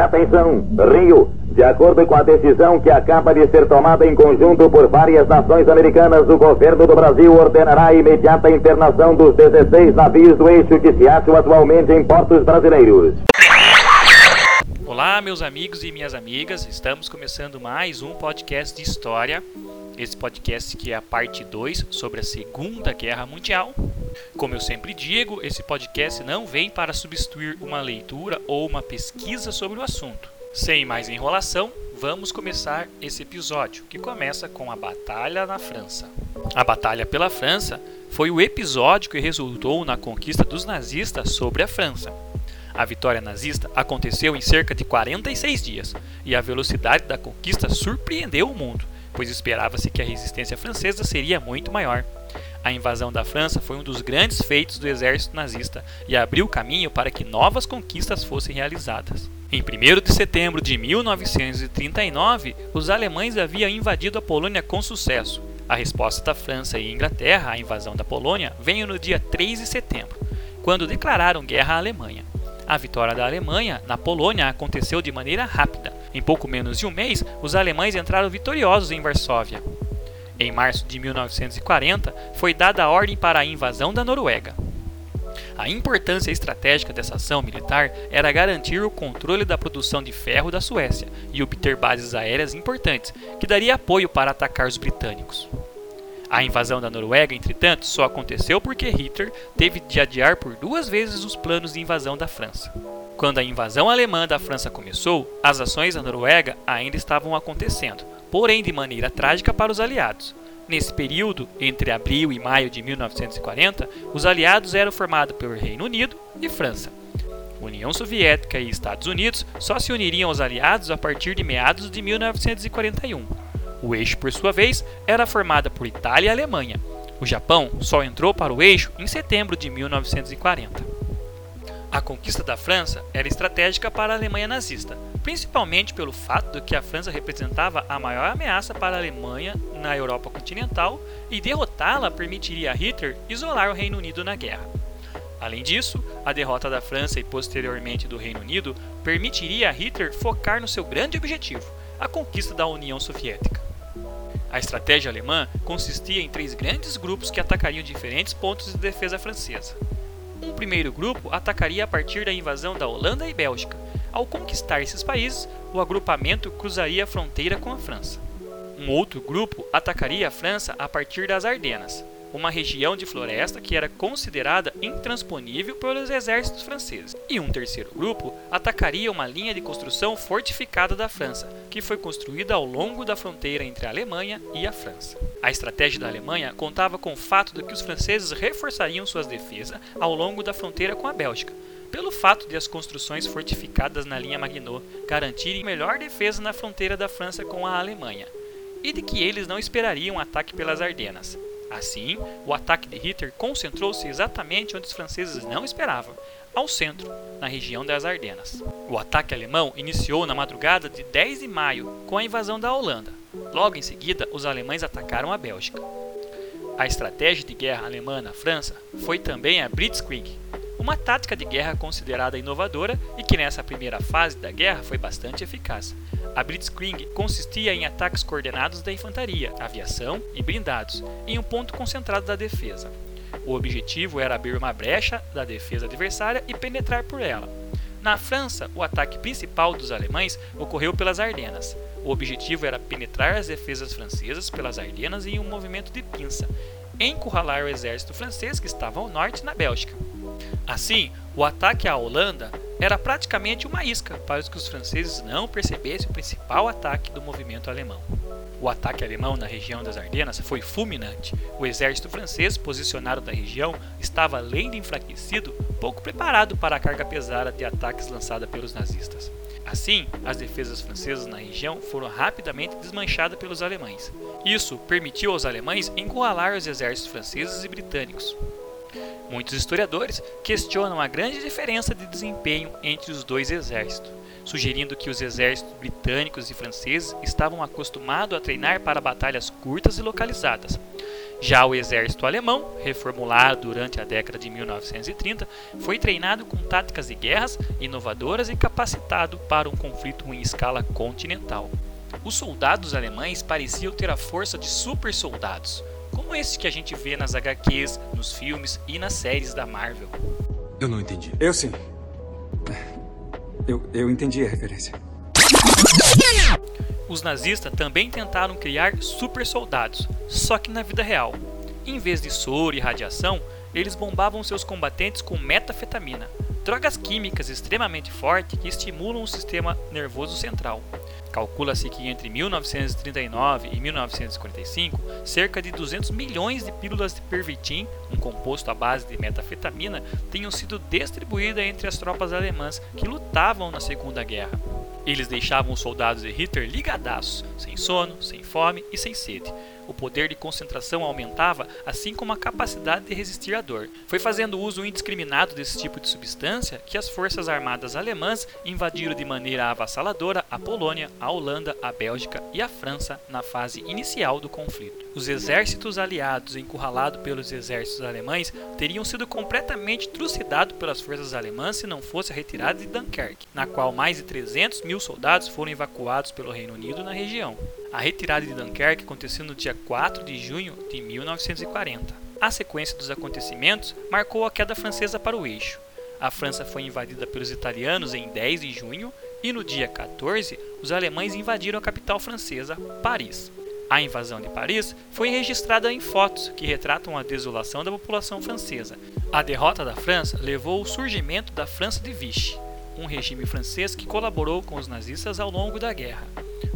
Atenção, Rio, de acordo com a decisão que acaba de ser tomada em conjunto por várias nações americanas, o governo do Brasil ordenará a imediata internação dos 16 navios do eixo que se acham atualmente em portos brasileiros. Olá, meus amigos e minhas amigas, estamos começando mais um podcast de história. Esse podcast que é a parte 2 sobre a Segunda Guerra Mundial. Como eu sempre digo, esse podcast não vem para substituir uma leitura ou uma pesquisa sobre o assunto. Sem mais enrolação, vamos começar esse episódio, que começa com a Batalha na França. A Batalha pela França foi o episódio que resultou na conquista dos nazistas sobre a França. A vitória nazista aconteceu em cerca de 46 dias, e a velocidade da conquista surpreendeu o mundo, pois esperava-se que a resistência francesa seria muito maior. A invasão da França foi um dos grandes feitos do exército nazista e abriu caminho para que novas conquistas fossem realizadas. Em 1 de setembro de 1939, os alemães haviam invadido a Polônia com sucesso. A resposta da França e Inglaterra à invasão da Polônia veio no dia 3 de setembro, quando declararam guerra à Alemanha. A vitória da Alemanha na Polônia aconteceu de maneira rápida. Em pouco menos de um mês, os alemães entraram vitoriosos em Varsóvia. Em março de 1940, foi dada a ordem para a invasão da Noruega. A importância estratégica dessa ação militar era garantir o controle da produção de ferro da Suécia e obter bases aéreas importantes, que daria apoio para atacar os britânicos. A invasão da Noruega, entretanto, só aconteceu porque Hitler teve de adiar por duas vezes os planos de invasão da França. Quando a invasão alemã da França começou, as ações da Noruega ainda estavam acontecendo, porém de maneira trágica para os aliados. Nesse período, entre abril e maio de 1940, os aliados eram formados pelo Reino Unido e França. União Soviética e Estados Unidos só se uniriam aos aliados a partir de meados de 1941. O eixo, por sua vez, era formado por Itália e Alemanha. O Japão só entrou para o eixo em setembro de 1940. A conquista da França era estratégica para a Alemanha nazista, principalmente pelo fato de que a França representava a maior ameaça para a Alemanha na Europa continental e derrotá-la permitiria a Hitler isolar o Reino Unido na guerra. Além disso, a derrota da França e posteriormente do Reino Unido permitiria a Hitler focar no seu grande objetivo, a conquista da União Soviética. A estratégia alemã consistia em três grandes grupos que atacariam diferentes pontos de defesa francesa. Um primeiro grupo atacaria a partir da invasão da Holanda e Bélgica. Ao conquistar esses países, o agrupamento cruzaria a fronteira com a França. Um outro grupo atacaria a França a partir das Ardenas, uma região de floresta que era considerada intransponível pelos exércitos franceses. E um terceiro grupo atacaria uma linha de construção fortificada da França, que foi construída ao longo da fronteira entre a Alemanha e a França. A estratégia da Alemanha contava com o fato de que os franceses reforçariam suas defesas ao longo da fronteira com a Bélgica, pelo fato de as construções fortificadas na linha Maginot garantirem melhor defesa na fronteira da França com a Alemanha, e de que eles não esperariam um ataque pelas Ardenas. Assim, o ataque de Hitler concentrou-se exatamente onde os franceses não esperavam, ao centro, na região das Ardenas. O ataque alemão iniciou na madrugada de 10 de maio com a invasão da Holanda. Logo em seguida, os alemães atacaram a Bélgica. A estratégia de guerra alemã na França foi também a Blitzkrieg, uma tática de guerra considerada inovadora e que nessa primeira fase da guerra foi bastante eficaz. A Blitzkrieg consistia em ataques coordenados da infantaria, aviação e blindados, em um ponto concentrado da defesa. O objetivo era abrir uma brecha da defesa adversária e penetrar por ela. Na França, o ataque principal dos alemães ocorreu pelas Ardenas. O objetivo era penetrar as defesas francesas pelas Ardenas em um movimento de pinça, encurralar o exército francês que estava ao norte na Bélgica. Assim, o ataque à Holanda era praticamente uma isca para que os franceses não percebessem o principal ataque do movimento alemão. O ataque alemão na região das Ardenas foi fulminante. O exército francês, posicionado na região, estava além de enfraquecido, pouco preparado para a carga pesada de ataques lançada pelos nazistas. Assim, as defesas francesas na região foram rapidamente desmanchadas pelos alemães. Isso permitiu aos alemães encurralar os exércitos franceses e britânicos. Muitos historiadores questionam a grande diferença de desempenho entre os dois exércitos, sugerindo que os exércitos britânicos e franceses estavam acostumados a treinar para batalhas curtas e localizadas, Já o exército alemão, reformulado durante a década de 1930, foi treinado com táticas de guerras inovadoras e capacitado para um conflito em escala continental. Os soldados alemães pareciam ter a força de super soldados, como esse que a gente vê nas HQs, nos filmes e nas séries da Marvel. Eu não entendi. Eu sim. Eu, eu entendi a referência. Os nazistas também tentaram criar super soldados, só que na vida real. Em vez de soro e radiação, eles bombavam seus combatentes com metafetamina, drogas químicas extremamente fortes que estimulam o sistema nervoso central. Calcula-se que entre 1939 e 1945, cerca de 200 milhões de pílulas de pervitin, um composto à base de metafetamina, tenham sido distribuídas entre as tropas alemãs que lutavam na Segunda Guerra. Eles deixavam os soldados de Hitler ligadaços, sem sono, sem fome e sem sede. O poder de concentração aumentava, assim como a capacidade de resistir à dor. Foi fazendo uso indiscriminado desse tipo de substância que as forças armadas alemãs invadiram de maneira avassaladora a Polônia, a Holanda, a Bélgica e a França na fase inicial do conflito. Os exércitos aliados encurralados pelos exércitos alemães teriam sido completamente trucidados pelas forças alemãs se não fosse a retirada de Dunkerque, na qual mais de 300 mil soldados foram evacuados pelo Reino Unido na região. A retirada de Dunkerque aconteceu no dia 4 de junho de 1940. A sequência dos acontecimentos marcou a queda francesa para o eixo. A França foi invadida pelos italianos em 10 de junho e no dia 14 os alemães invadiram a capital francesa, Paris. A invasão de Paris foi registrada em fotos que retratam a desolação da população francesa. A derrota da França levou ao surgimento da França de Vichy, um regime francês que colaborou com os nazistas ao longo da guerra.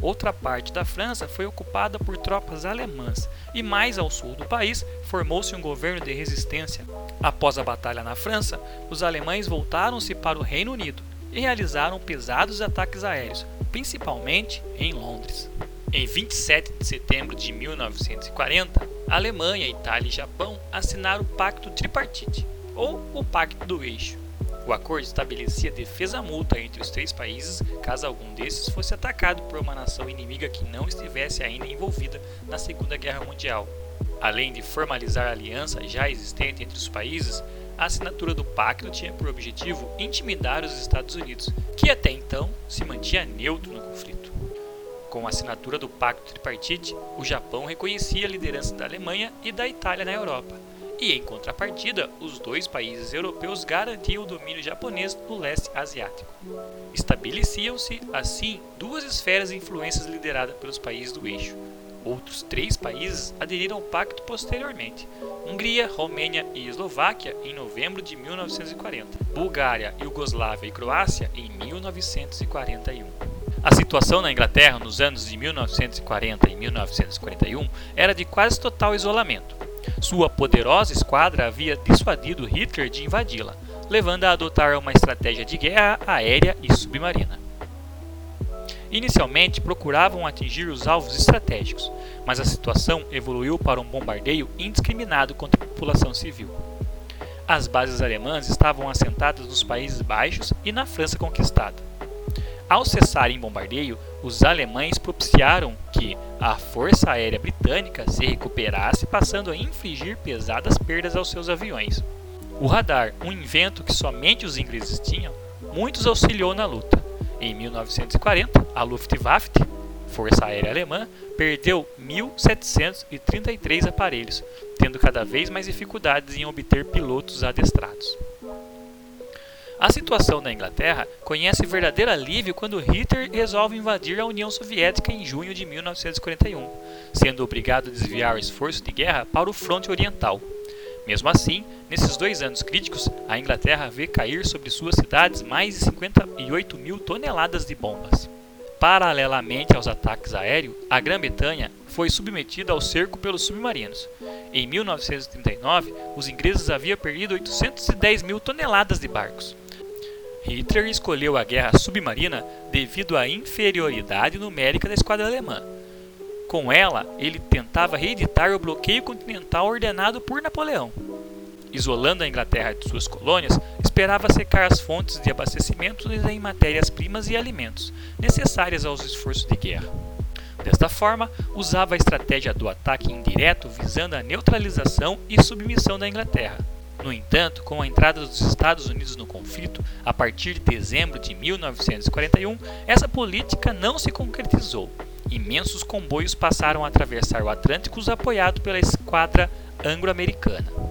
Outra parte da França foi ocupada por tropas alemãs e mais ao sul do país formou-se um governo de resistência. Após a batalha na França, os alemães voltaram-se para o Reino Unido e realizaram pesados ataques aéreos, principalmente em Londres. Em 27 de setembro de 1940, a Alemanha, Itália e Japão assinaram o Pacto Tripartite, ou o Pacto do Eixo, o acordo estabelecia defesa mútua entre os três países caso algum desses fosse atacado por uma nação inimiga que não estivesse ainda envolvida na Segunda Guerra Mundial. Além de formalizar a aliança já existente entre os países, a assinatura do pacto tinha por objetivo intimidar os Estados Unidos, que até então se mantinha neutro no conflito. Com a assinatura do Pacto Tripartite, o Japão reconhecia a liderança da Alemanha e da Itália na Europa e, em contrapartida, os dois países europeus garantiam o domínio japonês no leste asiático. Estabeleciam-se, assim, duas esferas de influências lideradas pelos países do eixo. Outros três países aderiram ao pacto posteriormente: Hungria, Romênia e Eslováquia em novembro de 1940, Bulgária, Iugoslávia e Croácia em 1941. A situação na Inglaterra nos anos de 1940 e 1941 era de quase total isolamento. Sua poderosa esquadra havia dissuadido Hitler de invadi-la, levando a adotar uma estratégia de guerra aérea e submarina. Inicialmente procuravam atingir os alvos estratégicos, mas a situação evoluiu para um bombardeio indiscriminado contra a população civil. As bases alemãs estavam assentadas nos Países Baixos e na França conquistada. Ao cessarem bombardeio, os alemães propiciaram que a Força Aérea Britânica se recuperasse, passando a infligir pesadas perdas aos seus aviões. O radar, um invento que somente os ingleses tinham, muitos auxiliou na luta. Em 1940, a Luftwaffe, Força Aérea Alemã, perdeu 1.733 aparelhos, tendo cada vez mais dificuldades em obter pilotos adestrados. A situação na Inglaterra conhece verdadeiro alívio quando Hitler resolve invadir a União Soviética em junho de 1941, sendo obrigado a desviar o esforço de guerra para o fronte oriental. Mesmo assim, nesses dois anos críticos, a Inglaterra vê cair sobre suas cidades mais de 58 mil toneladas de bombas. Paralelamente aos ataques aéreos, a Grã-Bretanha foi submetida ao cerco pelos submarinos. Em 1939, os ingleses haviam perdido 810 mil toneladas de barcos. Hitler escolheu a guerra submarina devido à inferioridade numérica da esquadra alemã. Com ela, ele tentava reeditar o bloqueio continental ordenado por Napoleão. Isolando a Inglaterra de suas colônias, esperava secar as fontes de abastecimento em matérias-primas e alimentos, necessárias aos esforços de guerra. Desta forma, usava a estratégia do ataque indireto visando a neutralização e submissão da Inglaterra. No entanto, com a entrada dos Estados Unidos no conflito, a partir de dezembro de 1941, essa política não se concretizou. Imensos comboios passaram a atravessar o Atlântico apoiado pela esquadra anglo-americana.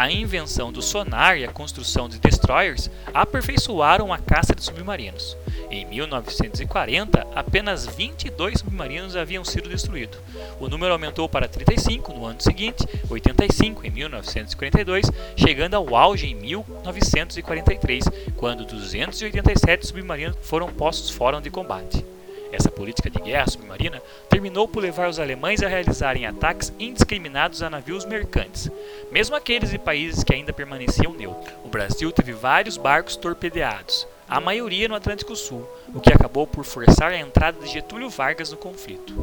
A invenção do sonar e a construção de destroyers aperfeiçoaram a caça de submarinos. Em 1940, apenas 22 submarinos haviam sido destruídos. O número aumentou para 35 no ano seguinte, 85 em 1942, chegando ao auge em 1943, quando 287 submarinos foram postos fora de combate. Essa política de guerra submarina terminou por levar os alemães a realizarem ataques indiscriminados a navios mercantes, mesmo aqueles de países que ainda permaneciam neutros. O Brasil teve vários barcos torpedeados, a maioria no Atlântico Sul, o que acabou por forçar a entrada de Getúlio Vargas no conflito.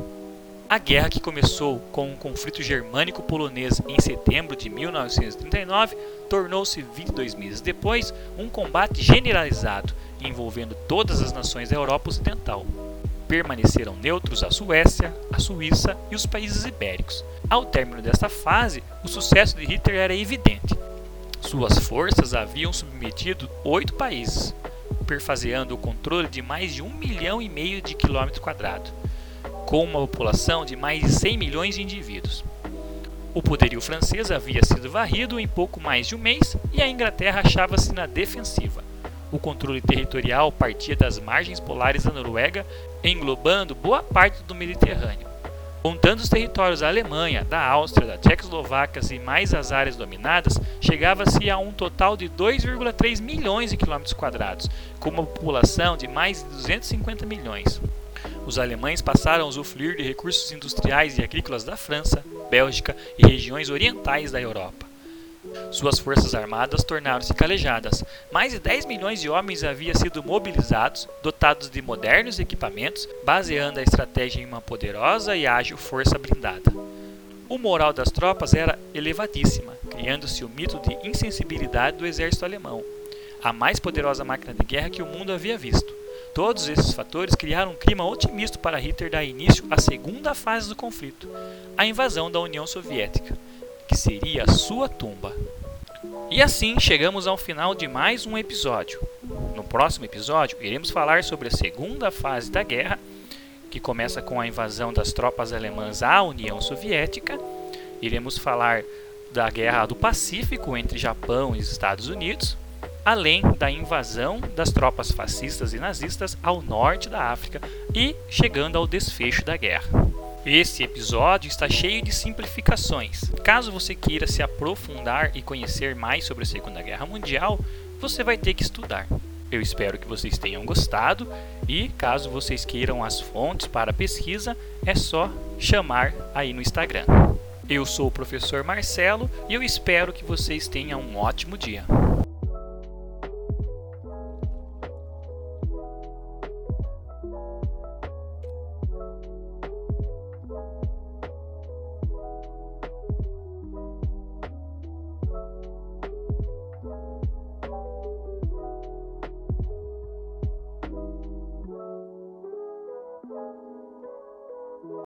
A guerra que começou com um conflito germânico-polonês em setembro de 1939 tornou-se 22 meses depois um combate generalizado envolvendo todas as nações da Europa Ocidental permaneceram neutros a Suécia, a Suíça e os países ibéricos. Ao término desta fase, o sucesso de Hitler era evidente. Suas forças haviam submetido oito países, perfaseando o controle de mais de um milhão e meio de quilômetros quadrados, com uma população de mais de 100 milhões de indivíduos. O poderio francês havia sido varrido em pouco mais de um mês e a Inglaterra achava-se na defensiva. O controle territorial partia das margens polares da Noruega, englobando boa parte do Mediterrâneo. Contando os territórios da Alemanha, da Áustria, da Tchecoslováquia e mais as áreas dominadas, chegava-se a um total de 2,3 milhões de quilômetros quadrados, com uma população de mais de 250 milhões. Os alemães passaram a usufruir de recursos industriais e agrícolas da França, Bélgica e regiões orientais da Europa. Suas forças armadas tornaram-se calejadas. Mais de 10 milhões de homens haviam sido mobilizados, dotados de modernos equipamentos, baseando a estratégia em uma poderosa e ágil força blindada. O moral das tropas era elevadíssima, criando-se o mito de insensibilidade do exército alemão, a mais poderosa máquina de guerra que o mundo havia visto. Todos esses fatores criaram um clima otimista para Hitler dar início à segunda fase do conflito, a invasão da União Soviética que seria a sua tumba. E assim chegamos ao final de mais um episódio. No próximo episódio, iremos falar sobre a segunda fase da guerra, que começa com a invasão das tropas alemãs à União Soviética. Iremos falar da Guerra do Pacífico entre Japão e Estados Unidos, além da invasão das tropas fascistas e nazistas ao norte da África e chegando ao desfecho da guerra. Esse episódio está cheio de simplificações. Caso você queira se aprofundar e conhecer mais sobre a Segunda Guerra Mundial, você vai ter que estudar. Eu espero que vocês tenham gostado e caso vocês queiram as fontes para pesquisa, é só chamar aí no Instagram. Eu sou o professor Marcelo e eu espero que vocês tenham um ótimo dia.